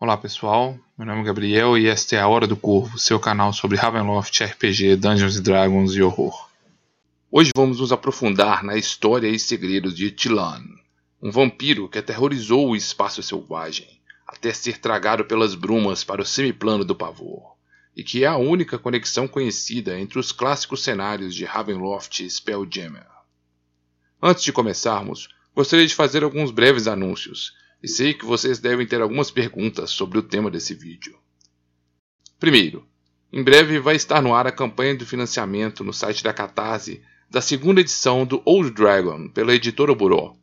Olá pessoal, meu nome é Gabriel e esta é a Hora do Corvo, seu canal sobre Ravenloft, RPG, Dungeons Dragons e horror. Hoje vamos nos aprofundar na história e segredos de Tilan, um vampiro que aterrorizou o espaço selvagem, até ser tragado pelas brumas para o semiplano do pavor, e que é a única conexão conhecida entre os clássicos cenários de Ravenloft e Spelljammer. Antes de começarmos, gostaria de fazer alguns breves anúncios e sei que vocês devem ter algumas perguntas sobre o tema desse vídeo. Primeiro, em breve vai estar no ar a campanha de financiamento no site da Catarse da segunda edição do Old Dragon pela editora Buró.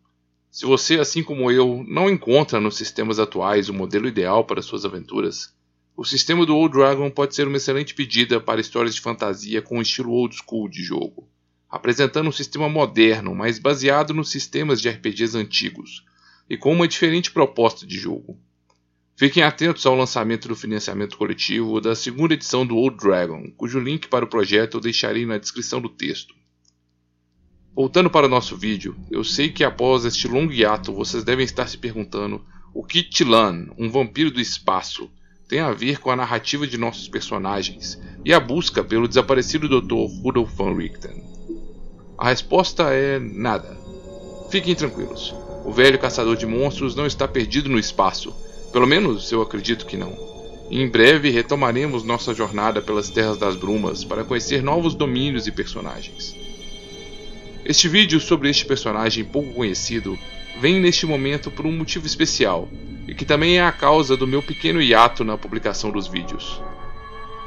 Se você, assim como eu, não encontra nos sistemas atuais o modelo ideal para suas aventuras, o sistema do Old Dragon pode ser uma excelente pedida para histórias de fantasia com estilo old school de jogo, apresentando um sistema moderno, mas baseado nos sistemas de RPGs antigos, e com uma diferente proposta de jogo. Fiquem atentos ao lançamento do financiamento coletivo da segunda edição do Old Dragon, cujo link para o projeto eu deixarei na descrição do texto. Voltando para o nosso vídeo, eu sei que após este longo hiato vocês devem estar se perguntando o que Tilan, um vampiro do espaço, tem a ver com a narrativa de nossos personagens e a busca pelo desaparecido Dr. Rudolf von Richten. A resposta é nada. Fiquem tranquilos. O velho caçador de monstros não está perdido no espaço. Pelo menos eu acredito que não. Em breve retomaremos nossa jornada pelas Terras das Brumas para conhecer novos domínios e personagens. Este vídeo sobre este personagem pouco conhecido vem neste momento por um motivo especial e que também é a causa do meu pequeno hiato na publicação dos vídeos.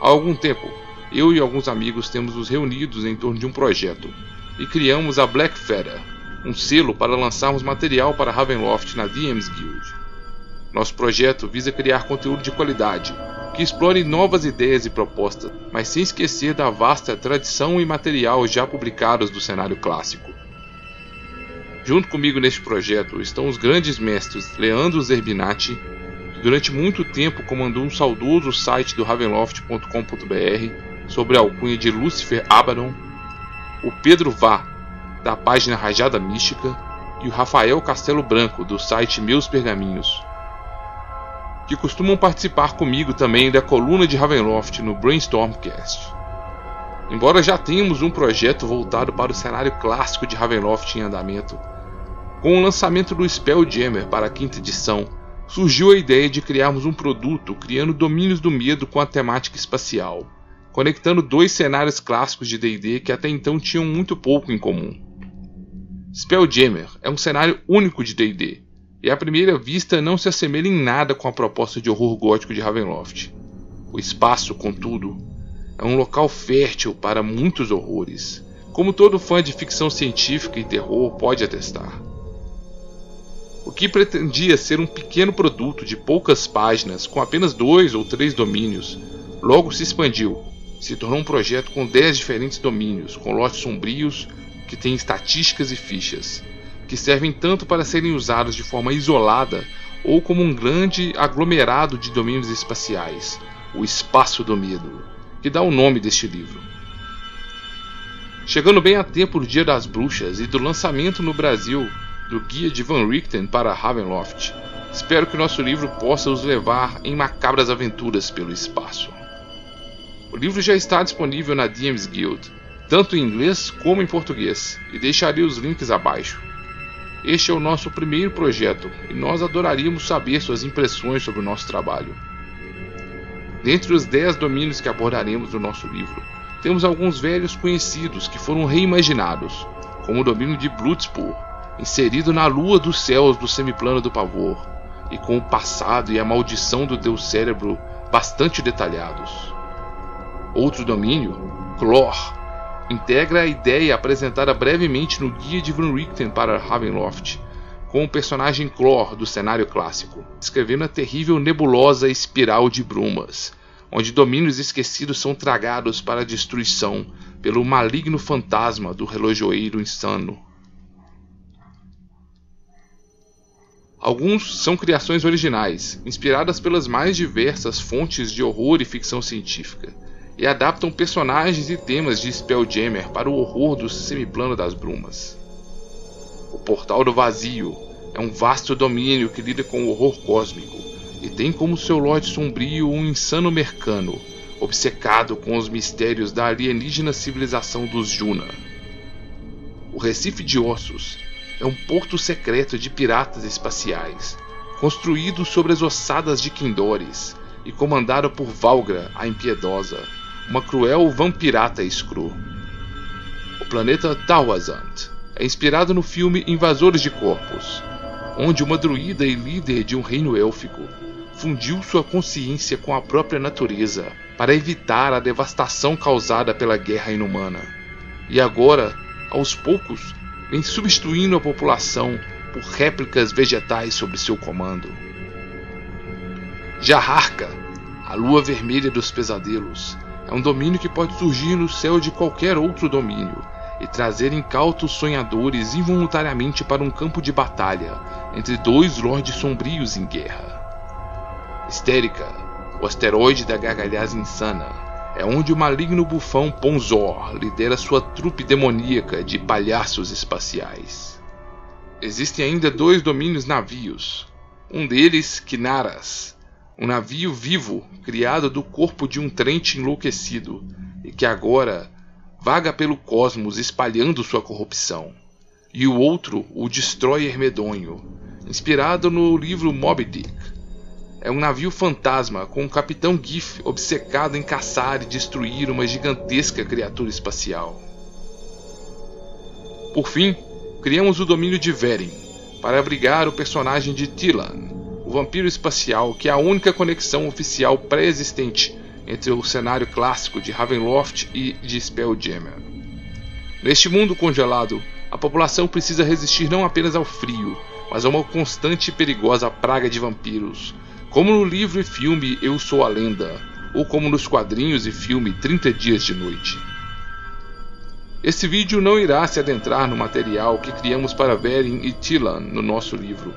Há algum tempo, eu e alguns amigos temos nos reunidos em torno de um projeto e criamos a Black Feather, um selo para lançarmos material para Ravenloft na DMs Guild. Nosso projeto visa criar conteúdo de qualidade, que explore novas ideias e propostas, mas sem esquecer da vasta tradição e material já publicados do cenário clássico. Junto comigo neste projeto estão os grandes mestres Leandro Zerbinati, que durante muito tempo comandou um saudoso site do Ravenloft.com.br sobre a alcunha de Lucifer Abaddon, o Pedro Vá, da página Rajada Mística, e o Rafael Castelo Branco, do site Meus Pergaminhos, que costumam participar comigo também da coluna de Ravenloft no Brainstormcast. Embora já tenhamos um projeto voltado para o cenário clássico de Ravenloft em andamento, com o lançamento do Spelljammer para a quinta edição, surgiu a ideia de criarmos um produto criando domínios do medo com a temática espacial, conectando dois cenários clássicos de D&D que até então tinham muito pouco em comum. Spelljammer é um cenário único de D&D, e à primeira vista não se assemelha em nada com a proposta de horror gótico de Ravenloft. O espaço, contudo, é um local fértil para muitos horrores, como todo fã de ficção científica e terror pode atestar. O que pretendia ser um pequeno produto de poucas páginas com apenas dois ou três domínios, logo se expandiu, se tornou um projeto com dez diferentes domínios, com lotes sombrios que tem estatísticas e fichas, que servem tanto para serem usados de forma isolada ou como um grande aglomerado de domínios espaciais, o Espaço do Medo, que dá o nome deste livro. Chegando bem a tempo do Dia das Bruxas e do lançamento no Brasil do Guia de Van Richten para Ravenloft, espero que nosso livro possa os levar em macabras aventuras pelo espaço. O livro já está disponível na DMs Guild tanto em inglês como em português, e deixarei os links abaixo. Este é o nosso primeiro projeto e nós adoraríamos saber suas impressões sobre o nosso trabalho. Dentre os 10 domínios que abordaremos no nosso livro, temos alguns velhos conhecidos que foram reimaginados, como o domínio de Bloodspur, inserido na lua dos céus do semiplano do pavor, e com o passado e a maldição do deus cérebro bastante detalhados. Outro domínio, Clor, integra a ideia apresentada brevemente no Guia de Van Richten para Ravenloft, com o personagem Clor do cenário clássico, descrevendo a terrível nebulosa espiral de brumas, onde domínios esquecidos são tragados para a destruição pelo maligno fantasma do relojoeiro insano. Alguns são criações originais, inspiradas pelas mais diversas fontes de horror e ficção científica e adaptam personagens e temas de Spelljammer para o horror do semiplano das brumas. O Portal do Vazio é um vasto domínio que lida com o horror cósmico e tem como seu Lorde Sombrio um insano mercano, obcecado com os mistérios da alienígena civilização dos Juna. O Recife de Ossos é um porto secreto de piratas espaciais, construído sobre as ossadas de Kindores e comandado por Valgra, a Impiedosa, uma cruel vampirata escru. O planeta Tawazant é inspirado no filme Invasores de Corpos, onde uma druida e líder de um reino élfico fundiu sua consciência com a própria natureza para evitar a devastação causada pela guerra inumana. E agora, aos poucos, vem substituindo a população por réplicas vegetais sob seu comando. Jaharka, a lua vermelha dos pesadelos, é um domínio que pode surgir no céu de qualquer outro domínio e trazer incautos sonhadores involuntariamente para um campo de batalha entre dois lordes sombrios em guerra. Histérica, o asteroide da gargalhada insana, é onde o maligno bufão Ponzor lidera sua trupe demoníaca de palhaços espaciais. Existem ainda dois domínios navios. Um deles, Kinaras, um navio vivo criado do corpo de um trente enlouquecido e que agora vaga pelo cosmos espalhando sua corrupção. E o outro, o Destroyer Medonho, inspirado no livro Moby Dick, é um navio fantasma com o capitão Giff obcecado em caçar e destruir uma gigantesca criatura espacial. Por fim, criamos o domínio de Veren para abrigar o personagem de Tilan, o vampiro espacial que é a única conexão oficial pré-existente entre o cenário clássico de Ravenloft e de Spelljammer. Neste mundo congelado, a população precisa resistir não apenas ao frio, mas a uma constante e perigosa praga de vampiros, como no livro e filme Eu Sou a Lenda, ou como nos quadrinhos e filme 30 Dias de Noite. Esse vídeo não irá se adentrar no material que criamos para Verin e Tilan no nosso livro,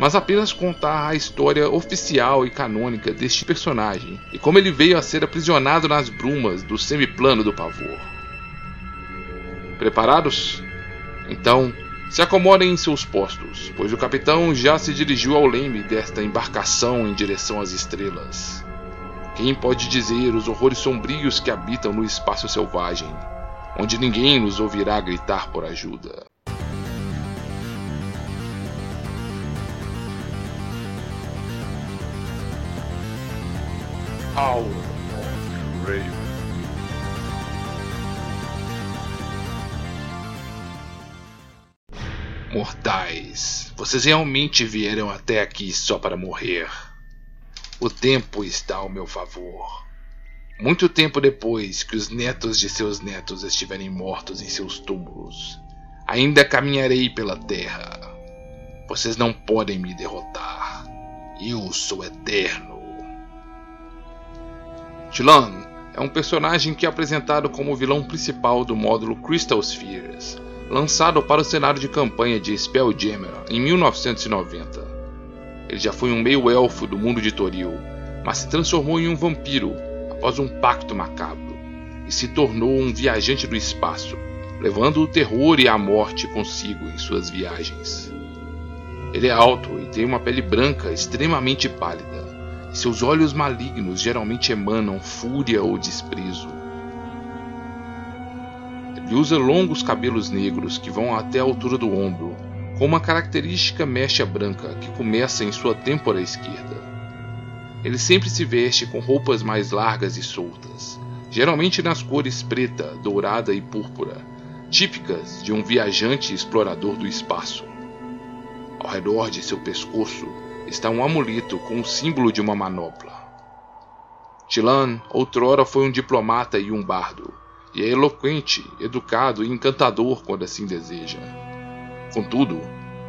mas apenas contar a história oficial e canônica deste personagem e como ele veio a ser aprisionado nas brumas do semiplano do pavor. Preparados? Então, se acomodem em seus postos, pois o capitão já se dirigiu ao leme desta embarcação em direção às estrelas. Quem pode dizer os horrores sombrios que habitam no espaço selvagem, onde ninguém nos ouvirá gritar por ajuda? Hour of. Mortais, vocês realmente vieram até aqui só para morrer. O tempo está ao meu favor. Muito tempo depois que os netos de seus netos estiverem mortos em seus túmulos, ainda caminharei pela terra. Vocês não podem me derrotar. Eu sou eterno. Tilan é um personagem que é apresentado como o vilão principal do módulo Crystal Spheres lançado para o cenário de campanha de Spelljammer em 1990. Ele já foi um meio-elfo do mundo de Toril, mas se transformou em um vampiro após um pacto macabro e se tornou um viajante do espaço, levando o terror e a morte consigo em suas viagens. Ele é alto e tem uma pele branca extremamente pálida, seus olhos malignos geralmente emanam fúria ou desprezo e usa longos cabelos negros que vão até a altura do ombro, com uma característica mecha branca que começa em sua têmpora esquerda. Ele sempre se veste com roupas mais largas e soltas, geralmente nas cores preta, dourada e púrpura, típicas de um viajante explorador do espaço. Ao redor de seu pescoço está um amuleto com o símbolo de uma manopla. Tilan outrora foi um diplomata e um bardo, e é eloquente, educado e encantador quando assim deseja. Contudo,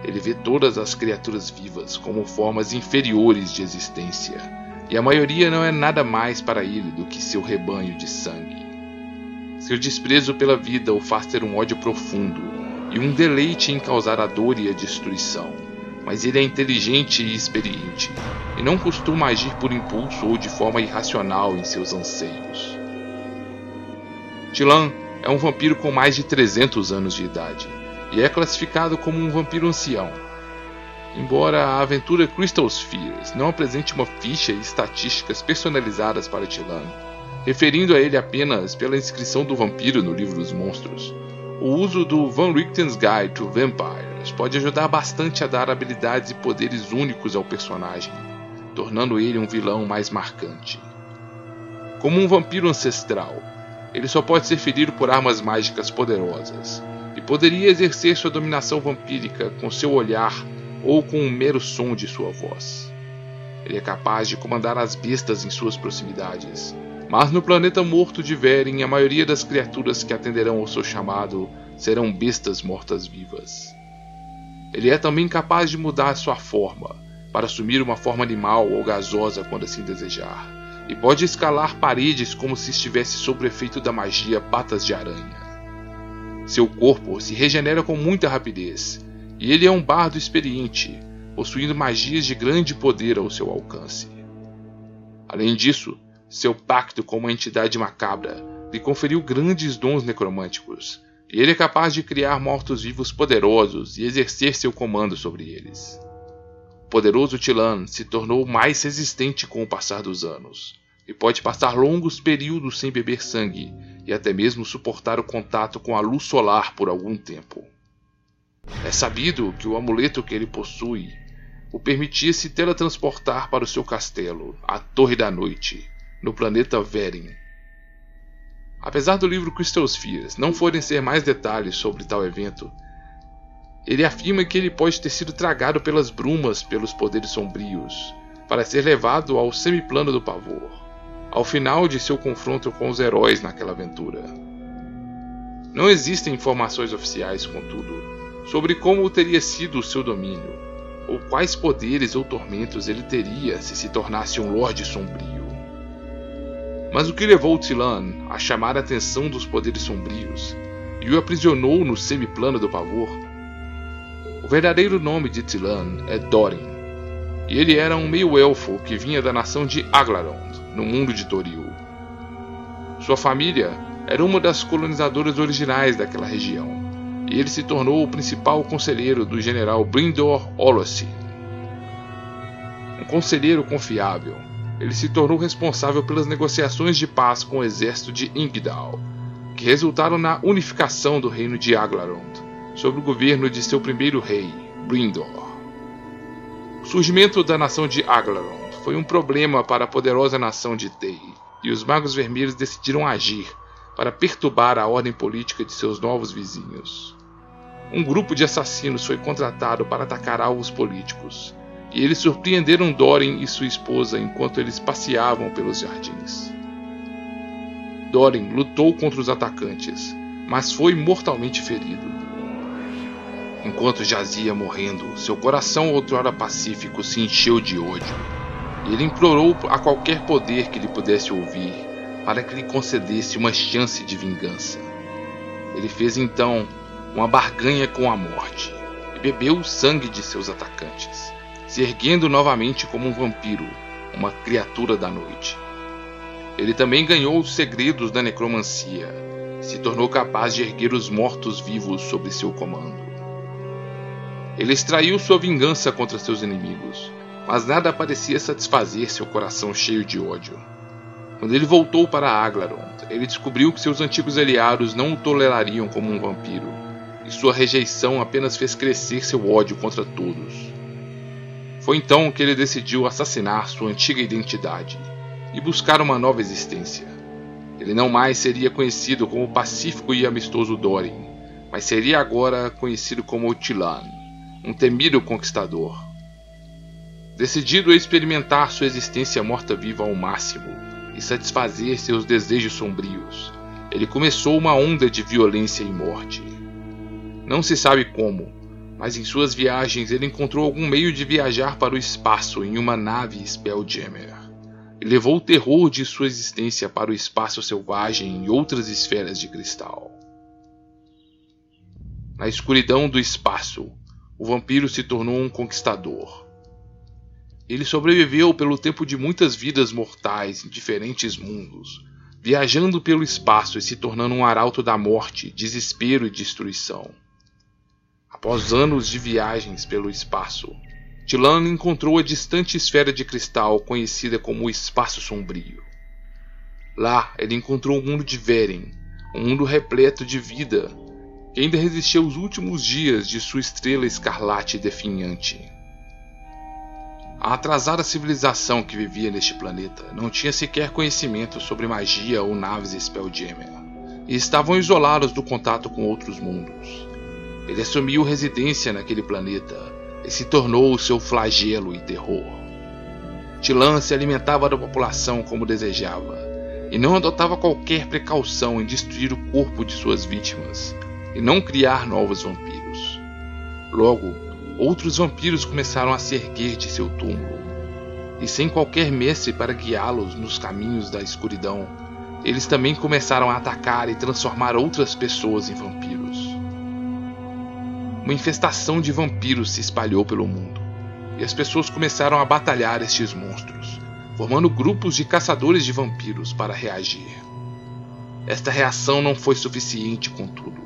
ele vê todas as criaturas vivas como formas inferiores de existência, e a maioria não é nada mais para ele do que seu rebanho de sangue. Seu desprezo pela vida o faz ter um ódio profundo e um deleite em causar a dor e a destruição, mas ele é inteligente e experiente, e não costuma agir por impulso ou de forma irracional em seus anseios. Tilan é um vampiro com mais de 300 anos de idade e é classificado como um vampiro ancião. embora a aventura Crystal Spheres não apresente uma ficha e estatísticas personalizadas para Tilan, referindo a ele apenas pela inscrição do vampiro no livro dos monstros. O uso do Van Richten's Guide to Pode ajudar bastante a dar habilidades e poderes únicos ao personagem, tornando ele um vilão mais marcante. Como um vampiro ancestral, ele só pode ser ferido por armas mágicas poderosas, e poderia exercer sua dominação vampírica com seu olhar ou com um mero som de sua voz. Ele é capaz de comandar as bestas em suas proximidades, mas no planeta morto de Veren, a maioria das criaturas que atenderão ao seu chamado serão bestas mortas-vivas. Ele é também capaz de mudar sua forma, para assumir uma forma animal ou gasosa quando assim desejar, e pode escalar paredes como se estivesse sob o efeito da magia patas de aranha. Seu corpo se regenera com muita rapidez, e ele é um bardo experiente, possuindo magias de grande poder ao seu alcance. Além disso, seu pacto com uma entidade macabra lhe conferiu grandes dons necromânticos, ele é capaz de criar mortos-vivos poderosos e exercer seu comando sobre eles. O poderoso Tilan se tornou mais resistente com o passar dos anos, e pode passar longos períodos sem beber sangue e até mesmo suportar o contato com a luz solar por algum tempo. É sabido que o amuleto que ele possui o permitia se teletransportar para o seu castelo, a Torre da Noite, no planeta Verin. Apesar do livro Spheres não fornecer mais detalhes sobre tal evento, ele afirma que ele pode ter sido tragado pelas brumas pelos poderes sombrios, para ser levado ao semiplano do pavor ao final de seu confronto com os heróis naquela aventura. Não existem informações oficiais, contudo, sobre como teria sido o seu domínio, ou quais poderes ou tormentos ele teria se se tornasse um Lorde Sombrio. Mas o que levou Tilan a chamar a atenção dos poderes sombrios e o aprisionou no semiplano do pavor? O verdadeiro nome de Tilan é Dorin, e ele era um meio-elfo que vinha da nação de Aglarond, no mundo de Toril. Sua família era uma das colonizadoras originais daquela região, e ele se tornou o principal conselheiro do general Brindor Olosi. Um conselheiro confiável, ele se tornou responsável pelas negociações de paz com o exército de Ingdal, que resultaram na unificação do reino de Aglarond, sob o governo de seu primeiro rei, Brindor. O surgimento da nação de Aglarond foi um problema para a poderosa nação de Tei, e os Magos Vermelhos decidiram agir para perturbar a ordem política de seus novos vizinhos. Um grupo de assassinos foi contratado para atacar alvos políticos, e eles surpreenderam Dorin e sua esposa enquanto eles passeavam pelos jardins. Dorin lutou contra os atacantes, mas foi mortalmente ferido. Enquanto jazia morrendo, seu coração outrora pacífico se encheu de ódio. E ele implorou a qualquer poder que lhe pudesse ouvir para que lhe concedesse uma chance de vingança. Ele fez então uma barganha com a morte e bebeu o sangue de seus atacantes, se erguendo novamente como um vampiro, uma criatura da noite. Ele também ganhou os segredos da necromancia se tornou capaz de erguer os mortos-vivos sob seu comando. Ele extraiu sua vingança contra seus inimigos, mas nada parecia satisfazer seu coração cheio de ódio. Quando ele voltou para Aglarond, ele descobriu que seus antigos aliados não o tolerariam como um vampiro, e sua rejeição apenas fez crescer seu ódio contra todos. Foi então que ele decidiu assassinar sua antiga identidade e buscar uma nova existência. Ele não mais seria conhecido como o pacífico e amistoso Dorin, mas seria agora conhecido como Tilan um temido conquistador. Decidido a experimentar sua existência morta-viva ao máximo e satisfazer seus desejos sombrios, ele começou uma onda de violência e morte. Não se sabe como, mas em suas viagens ele encontrou algum meio de viajar para o espaço em uma nave Spelljammer e levou o terror de sua existência para o espaço selvagem e outras esferas de cristal. Na escuridão do espaço, o vampiro se tornou um conquistador. Ele sobreviveu pelo tempo de muitas vidas mortais em diferentes mundos, viajando pelo espaço e se tornando um arauto da morte, desespero e destruição. Após anos de viagens pelo espaço, Tilan encontrou a distante esfera de cristal conhecida como o Espaço Sombrio. Lá ele encontrou o mundo de Veren, um mundo repleto de vida que ainda resistia aos últimos dias de sua estrela escarlate definhante. A atrasada civilização que vivia neste planeta não tinha sequer conhecimento sobre magia ou naves Spelljammer, e estavam isolados do contato com outros mundos. Ele assumiu residência naquele planeta e se tornou o seu flagelo e terror. Tilan se alimentava da população como desejava, e não adotava qualquer precaução em destruir o corpo de suas vítimas e não criar novos vampiros. Logo, outros vampiros começaram a se erguer de seu túmulo, e sem qualquer mestre para guiá-los nos caminhos da escuridão, eles também começaram a atacar e transformar outras pessoas em vampiros. Uma infestação de vampiros se espalhou pelo mundo, e as pessoas começaram a batalhar estes monstros, formando grupos de caçadores de vampiros para reagir. Esta reação não foi suficiente, contudo,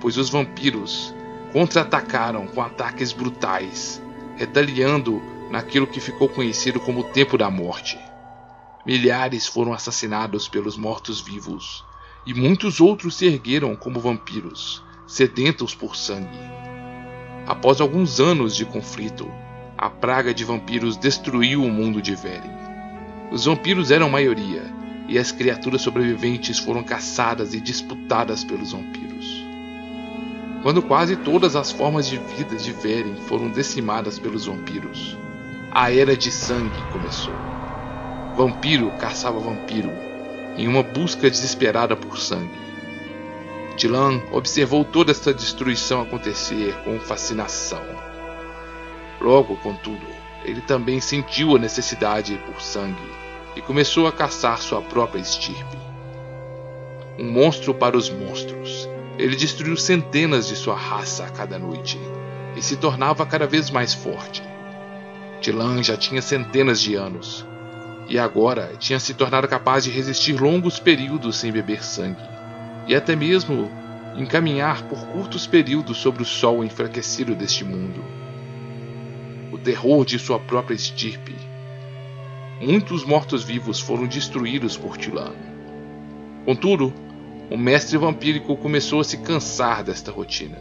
pois os vampiros contra-atacaram com ataques brutais, retaliando naquilo que ficou conhecido como o Tempo da Morte. Milhares foram assassinados pelos mortos-vivos, e muitos outros se ergueram como vampiros, sedentos por sangue. Após alguns anos de conflito, a praga de vampiros destruiu o mundo de Veren. Os vampiros eram maioria, e as criaturas sobreviventes foram caçadas e disputadas pelos vampiros. Quando quase todas as formas de vida de Veren foram decimadas pelos vampiros, a Era de Sangue começou. Vampiro caçava vampiro, em uma busca desesperada por sangue. Tilan observou toda esta destruição acontecer com fascinação. Logo, contudo, ele também sentiu a necessidade por sangue e começou a caçar sua própria estirpe. Um monstro para os monstros ele destruiu centenas de sua raça a cada noite e se tornava cada vez mais forte. Tilan já tinha centenas de anos e agora tinha se tornado capaz de resistir longos períodos sem beber sangue e até mesmo encaminhar por curtos períodos sobre o sol enfraquecido deste mundo. O terror de sua própria estirpe. Muitos mortos-vivos foram destruídos por Tilan. Contudo, o mestre vampírico começou a se cansar desta rotina.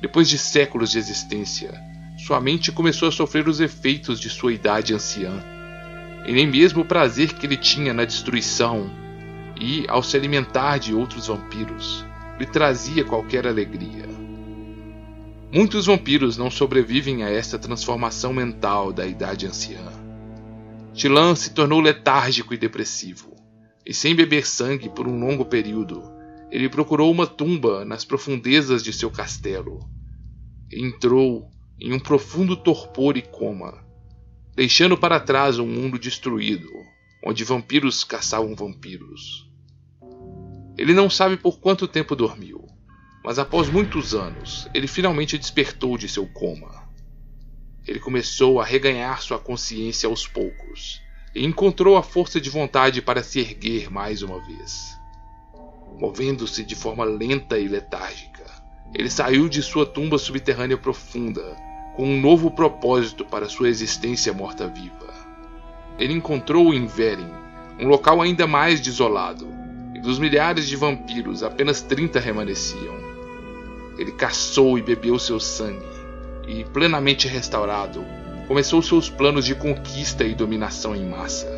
Depois de séculos de existência, sua mente começou a sofrer os efeitos de sua idade anciã, e nem mesmo o prazer que ele tinha na destruição e, ao se alimentar de outros vampiros, lhe trazia qualquer alegria. Muitos vampiros não sobrevivem a esta transformação mental da idade anciã. Tilan se tornou letárgico e depressivo e sem beber sangue por um longo período, ele procurou uma tumba nas profundezas de seu castelo. Entrou em um profundo torpor e coma, deixando para trás um mundo destruído, onde vampiros caçavam vampiros. Ele não sabe por quanto tempo dormiu, mas após muitos anos, ele finalmente despertou de seu coma. Ele começou a reganhar sua consciência aos poucos e encontrou a força de vontade para se erguer mais uma vez. Movendo-se de forma lenta e letárgica, ele saiu de sua tumba subterrânea profunda com um novo propósito para sua existência morta-viva. Ele encontrou em Veren um local ainda mais desolado, dos milhares de vampiros apenas 30 remanesciam. Ele caçou e bebeu seu sangue, e, plenamente restaurado, começou seus planos de conquista e dominação em massa.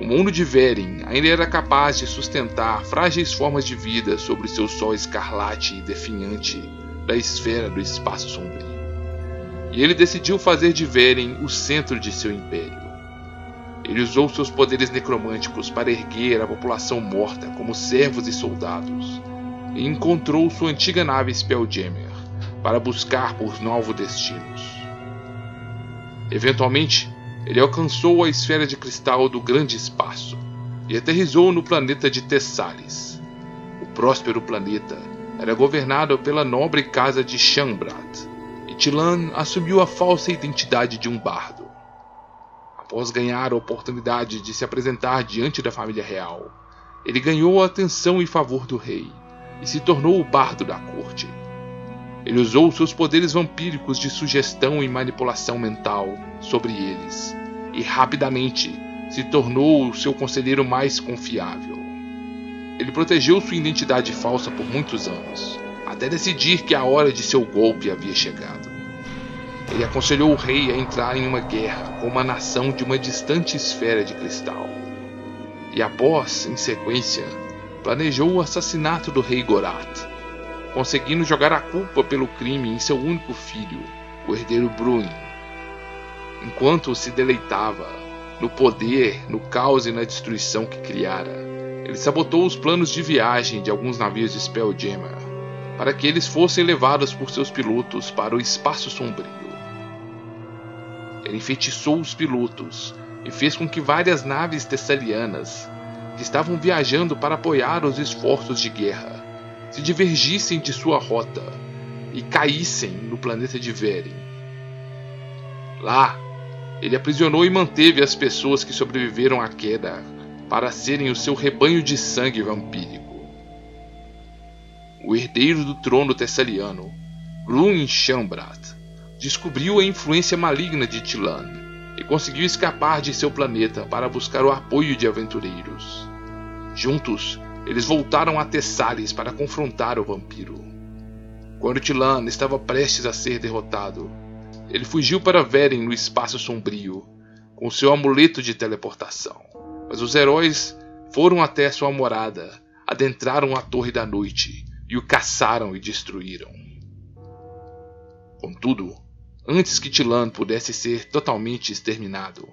O mundo de Veren ainda era capaz de sustentar frágeis formas de vida sobre seu sol escarlate e definhante da esfera do espaço sombrio. E ele decidiu fazer de Veren o centro de seu império. Ele usou seus poderes necromânticos para erguer a população morta como servos e soldados, e encontrou sua antiga nave Spelljammer para buscar por novos destinos. Eventualmente, ele alcançou a esfera de cristal do grande espaço e aterrizou no planeta de Tessalis. O próspero planeta era governado pela nobre casa de Shambrat, e Tilan assumiu a falsa identidade de um bardo. Após ganhar a oportunidade de se apresentar diante da família real, ele ganhou a atenção e favor do rei e se tornou o bardo da corte. Ele usou seus poderes vampíricos de sugestão e manipulação mental sobre eles, e rapidamente se tornou o seu conselheiro mais confiável. Ele protegeu sua identidade falsa por muitos anos, até decidir que a hora de seu golpe havia chegado. Ele aconselhou o rei a entrar em uma guerra com uma nação de uma distante esfera de cristal. E após, em sequência, planejou o assassinato do rei Gorath, conseguindo jogar a culpa pelo crime em seu único filho, o herdeiro Bruin. Enquanto se deleitava no poder, no caos e na destruição que criara, ele sabotou os planos de viagem de alguns navios de Spelljammer para que eles fossem levados por seus pilotos para o espaço sombrio. Ele enfeitiçou os pilotos e fez com que várias naves tessalianas que estavam viajando para apoiar os esforços de guerra se divergissem de sua rota e caíssem no planeta de Veren. Lá, ele aprisionou e manteve as pessoas que sobreviveram à queda para serem o seu rebanho de sangue vampírico. O herdeiro do trono tessaliano, Grun Shambrat, descobriu a influência maligna de Tilan e conseguiu escapar de seu planeta para buscar o apoio de aventureiros. Juntos, eles voltaram a Tessalis para confrontar o vampiro. Quando Tilan estava prestes a ser derrotado, ele fugiu para Veren no espaço sombrio, com seu amuleto de teleportação. Mas os heróis foram até sua morada, adentraram a Torre da Noite e o caçaram e destruíram. Contudo, antes que Tilan pudesse ser totalmente exterminado,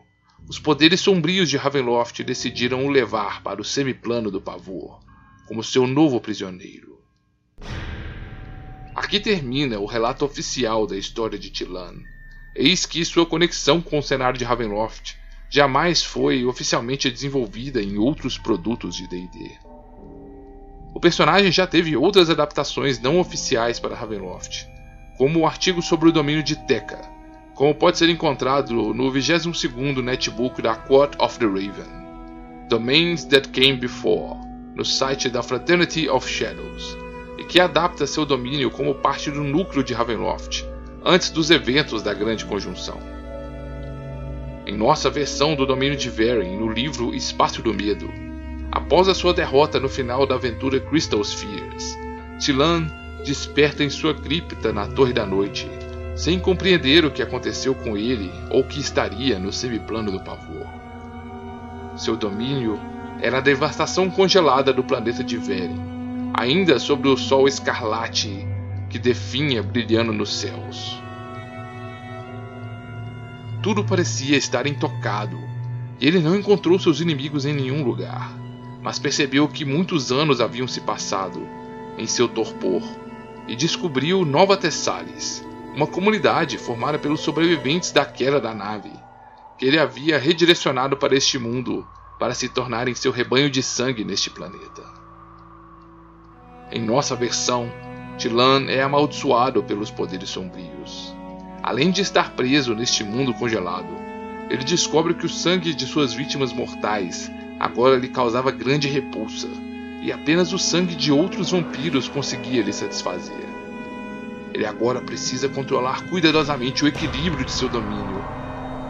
os poderes sombrios de Ravenloft decidiram o levar para o semiplano do pavor, como seu novo prisioneiro. Aqui termina o relato oficial da história de Tilan. Eis que sua conexão com o cenário de Ravenloft jamais foi oficialmente desenvolvida em outros produtos de D&D. O personagem já teve outras adaptações não oficiais para Ravenloft, como o artigo sobre o domínio de Tekka, como pode ser encontrado no 22º netbook da Court of the Raven, Domains That Came Before, no site da Fraternity of Shadows, e que adapta seu domínio como parte do núcleo de Ravenloft, antes dos eventos da Grande Conjunção. Em nossa versão do domínio de Varen, no livro Espaço do Medo, após a sua derrota no final da aventura Crystal Spheres, Tilan desperta em sua cripta na Torre da Noite sem compreender o que aconteceu com ele ou que estaria no semiplano do pavor. Seu domínio era a devastação congelada do planeta de Veren, ainda sobre o sol escarlate que definha brilhando nos céus. Tudo parecia estar intocado, e ele não encontrou seus inimigos em nenhum lugar, mas percebeu que muitos anos haviam se passado em seu torpor e descobriu Nova Tessalis, uma comunidade formada pelos sobreviventes da queda da nave, que ele havia redirecionado para este mundo para se tornarem seu rebanho de sangue neste planeta. Em nossa versão, Tilan é amaldiçoado pelos poderes sombrios. Além de estar preso neste mundo congelado, ele descobre que o sangue de suas vítimas mortais agora lhe causava grande repulsa, e apenas o sangue de outros vampiros conseguia lhe satisfazer. Ele agora precisa controlar cuidadosamente o equilíbrio de seu domínio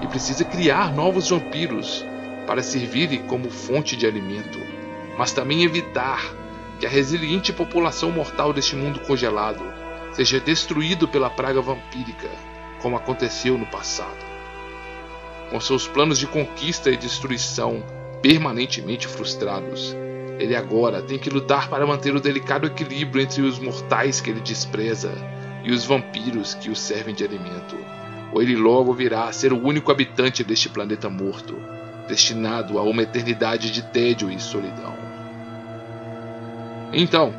e precisa criar novos vampiros para servirem como fonte de alimento, mas também evitar que a resiliente população mortal deste mundo congelado seja destruído pela praga vampírica, como aconteceu no passado. Com seus planos de conquista e destruição permanentemente frustrados, ele agora tem que lutar para manter o delicado equilíbrio entre os mortais que ele despreza e os vampiros que o servem de alimento, ou ele logo virá a ser o único habitante deste planeta morto, destinado a uma eternidade de tédio e solidão. Então,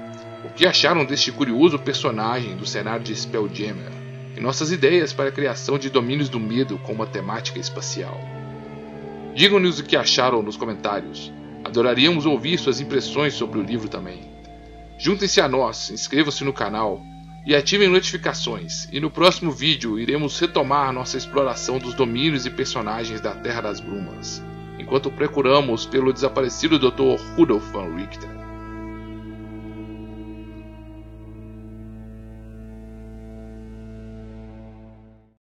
o que acharam deste curioso personagem do cenário de Spelljammer e nossas ideias para a criação de domínios do medo com uma temática espacial? Digam-nos o que acharam nos comentários. Adoraríamos ouvir suas impressões sobre o livro também. Juntem-se a nós, inscrevam-se no canal e ativem notificações, e no próximo vídeo iremos retomar nossa exploração dos domínios e personagens da Terra das Brumas, enquanto procuramos pelo desaparecido Dr. Rudolf van Richter.